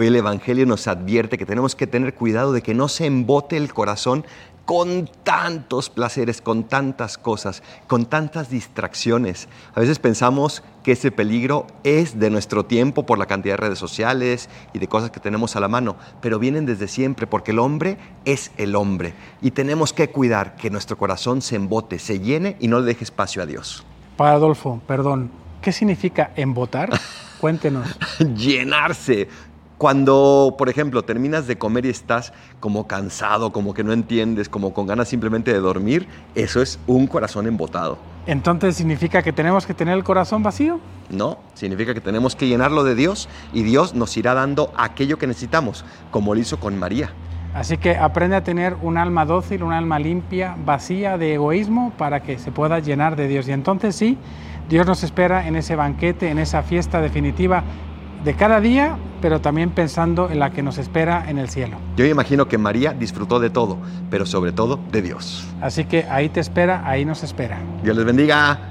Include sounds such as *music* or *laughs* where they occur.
Hoy el Evangelio nos advierte que tenemos que tener cuidado de que no se embote el corazón con tantos placeres, con tantas cosas, con tantas distracciones. A veces pensamos que ese peligro es de nuestro tiempo por la cantidad de redes sociales y de cosas que tenemos a la mano, pero vienen desde siempre porque el hombre es el hombre y tenemos que cuidar que nuestro corazón se embote, se llene y no le deje espacio a Dios. Para Adolfo, perdón, ¿qué significa embotar? *laughs* Cuéntenos. Llenarse, cuando, por ejemplo, terminas de comer y estás como cansado, como que no entiendes, como con ganas simplemente de dormir, eso es un corazón embotado. Entonces, ¿significa que tenemos que tener el corazón vacío? No, significa que tenemos que llenarlo de Dios y Dios nos irá dando aquello que necesitamos, como lo hizo con María. Así que aprende a tener un alma dócil, un alma limpia, vacía de egoísmo para que se pueda llenar de Dios. Y entonces sí, Dios nos espera en ese banquete, en esa fiesta definitiva de cada día, pero también pensando en la que nos espera en el cielo. Yo imagino que María disfrutó de todo, pero sobre todo de Dios. Así que ahí te espera, ahí nos espera. Dios les bendiga.